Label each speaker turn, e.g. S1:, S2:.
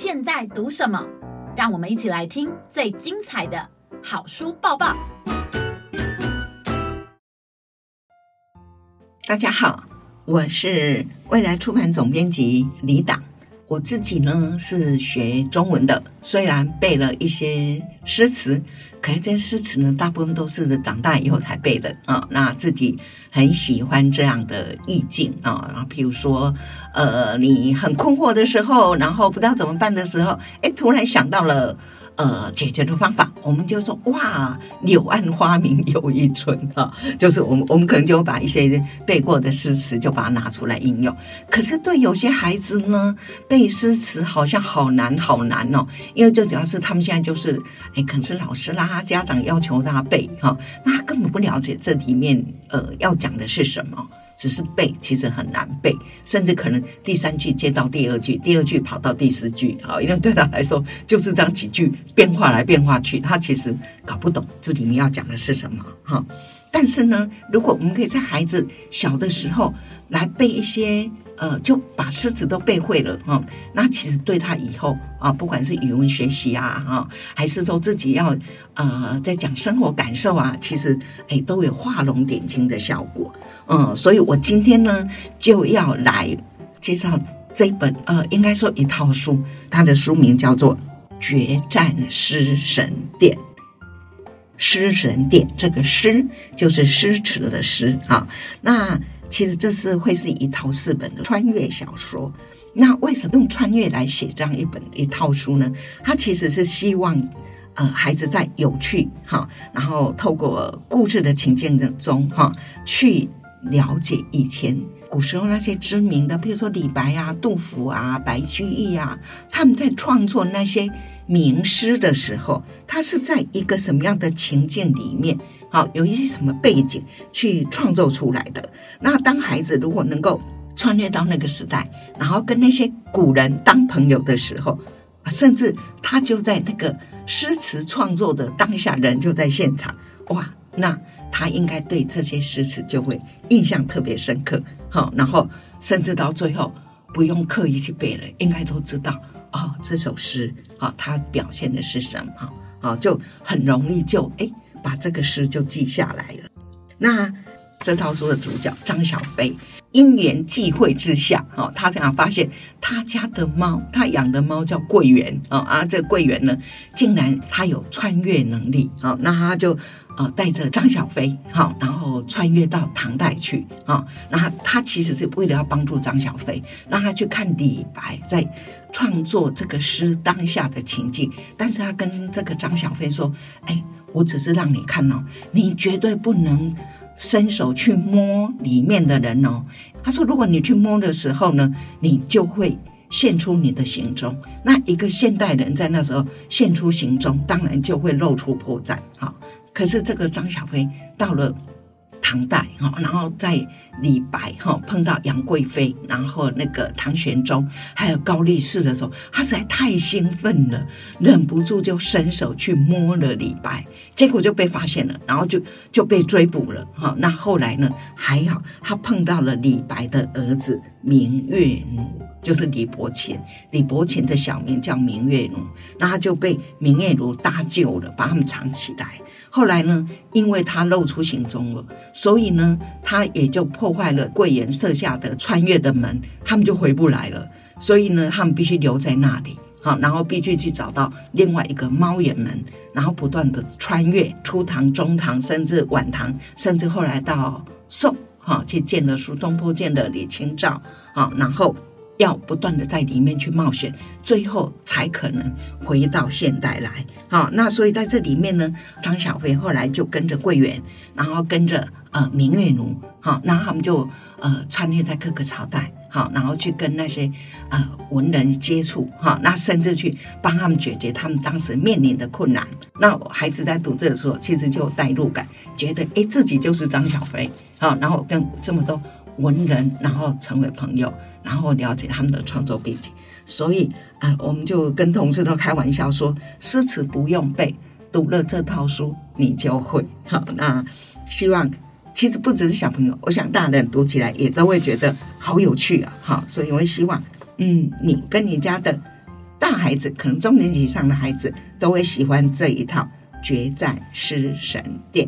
S1: 现在读什么？让我们一起来听最精彩的好书报报。
S2: 大家好，我是未来出版总编辑李党。我自己呢是学中文的，虽然背了一些诗词，可是这些诗词呢，大部分都是长大以后才背的啊。那自己很喜欢这样的意境啊。然后，譬如说，呃，你很困惑的时候，然后不知道怎么办的时候，哎，突然想到了。呃，解决的方法，我们就说哇，柳暗花明又一村啊，就是我们我们可能就把一些背过的诗词就把它拿出来应用。可是对有些孩子呢，背诗词好像好难好难哦，因为最主要是他们现在就是哎，可能是老师啦、家长要求他背哈，那根本不了解这里面呃要讲的是什么。只是背，其实很难背，甚至可能第三句接到第二句，第二句跑到第四句，啊，因为对他来说就是这样几句变化来变化去，他其实搞不懂这里面要讲的是什么，哈。但是呢，如果我们可以在孩子小的时候来背一些，呃，就把诗词都背会了，哈，那其实对他以后啊，不管是语文学习啊，哈，还是说自己要呃在讲生活感受啊，其实哎都有画龙点睛的效果。嗯，所以我今天呢就要来介绍这本呃，应该说一套书，它的书名叫做《决战诗神殿》。诗神殿这个诗就是诗词的诗啊。那其实这是会是一套四本的穿越小说。那为什么用穿越来写这样一本一套书呢？它其实是希望呃孩子在有趣哈，然后透过故事的情境中哈去。了解以前古时候那些知名的，比如说李白啊、杜甫啊、白居易啊，他们在创作那些名诗的时候，他是在一个什么样的情境里面？好，有一些什么背景去创作出来的？那当孩子如果能够穿越到那个时代，然后跟那些古人当朋友的时候，甚至他就在那个诗词创作的当下，人就在现场，哇，那。他应该对这些诗词就会印象特别深刻，好，然后甚至到最后不用刻意去背了，应该都知道哦，这首诗啊，它表现的是什么，啊，就很容易就哎把这个诗就记下来了。那这套书的主角张小飞，因缘际会之下，哦，他这样发现他家的猫，他养的猫叫桂圆，哦啊，这桂圆呢，竟然它有穿越能力，哦，那他就。啊，带着张小飞，好，然后穿越到唐代去，啊，那他其实是为了要帮助张小飞，让他去看李白在创作这个诗当下的情境，但是他跟这个张小飞说，哎，我只是让你看哦，你绝对不能伸手去摸里面的人哦。他说，如果你去摸的时候呢，你就会现出你的行踪。那一个现代人在那时候现出行踪，当然就会露出破绽，哈。可是这个张小飞到了唐代哈，然后在李白哈碰到杨贵妃，然后那个唐玄宗还有高力士的时候，他实在太兴奋了，忍不住就伸手去摸了李白，结果就被发现了，然后就就被追捕了哈。那后来呢还好，他碰到了李白的儿子明月奴，就是李伯禽，李伯禽的小名叫明月奴，那他就被明月奴搭救了，把他们藏起来。后来呢，因为他露出行踪了，所以呢，他也就破坏了贵人设下的穿越的门，他们就回不来了。所以呢，他们必须留在那里，好，然后必须去找到另外一个猫眼门，然后不断的穿越初唐、中唐，甚至晚唐，甚至后来到宋，哈，去见了苏东坡，见了李清照，好，然后。要不断的在里面去冒险，最后才可能回到现代来。好，那所以在这里面呢，张小飞后来就跟着桂圆，然后跟着呃明月奴，好，然后他们就呃穿越在各个朝代，好，然后去跟那些呃文人接触，哈，那甚至去帮他们解决他们当时面临的困难。那孩子在读这的时候，其实就有代入感，觉得哎自己就是张小飞，好，然后跟这么多文人，然后成为朋友。然后了解他们的创作背景，所以啊，我们就跟同事都开玩笑说，诗词不用背，读了这套书你就会。好，那希望其实不只是小朋友，我想大人读起来也都会觉得好有趣啊。好，所以我希望，嗯，你跟你家的大孩子，可能中年级以上的孩子都会喜欢这一套《决战诗神殿》。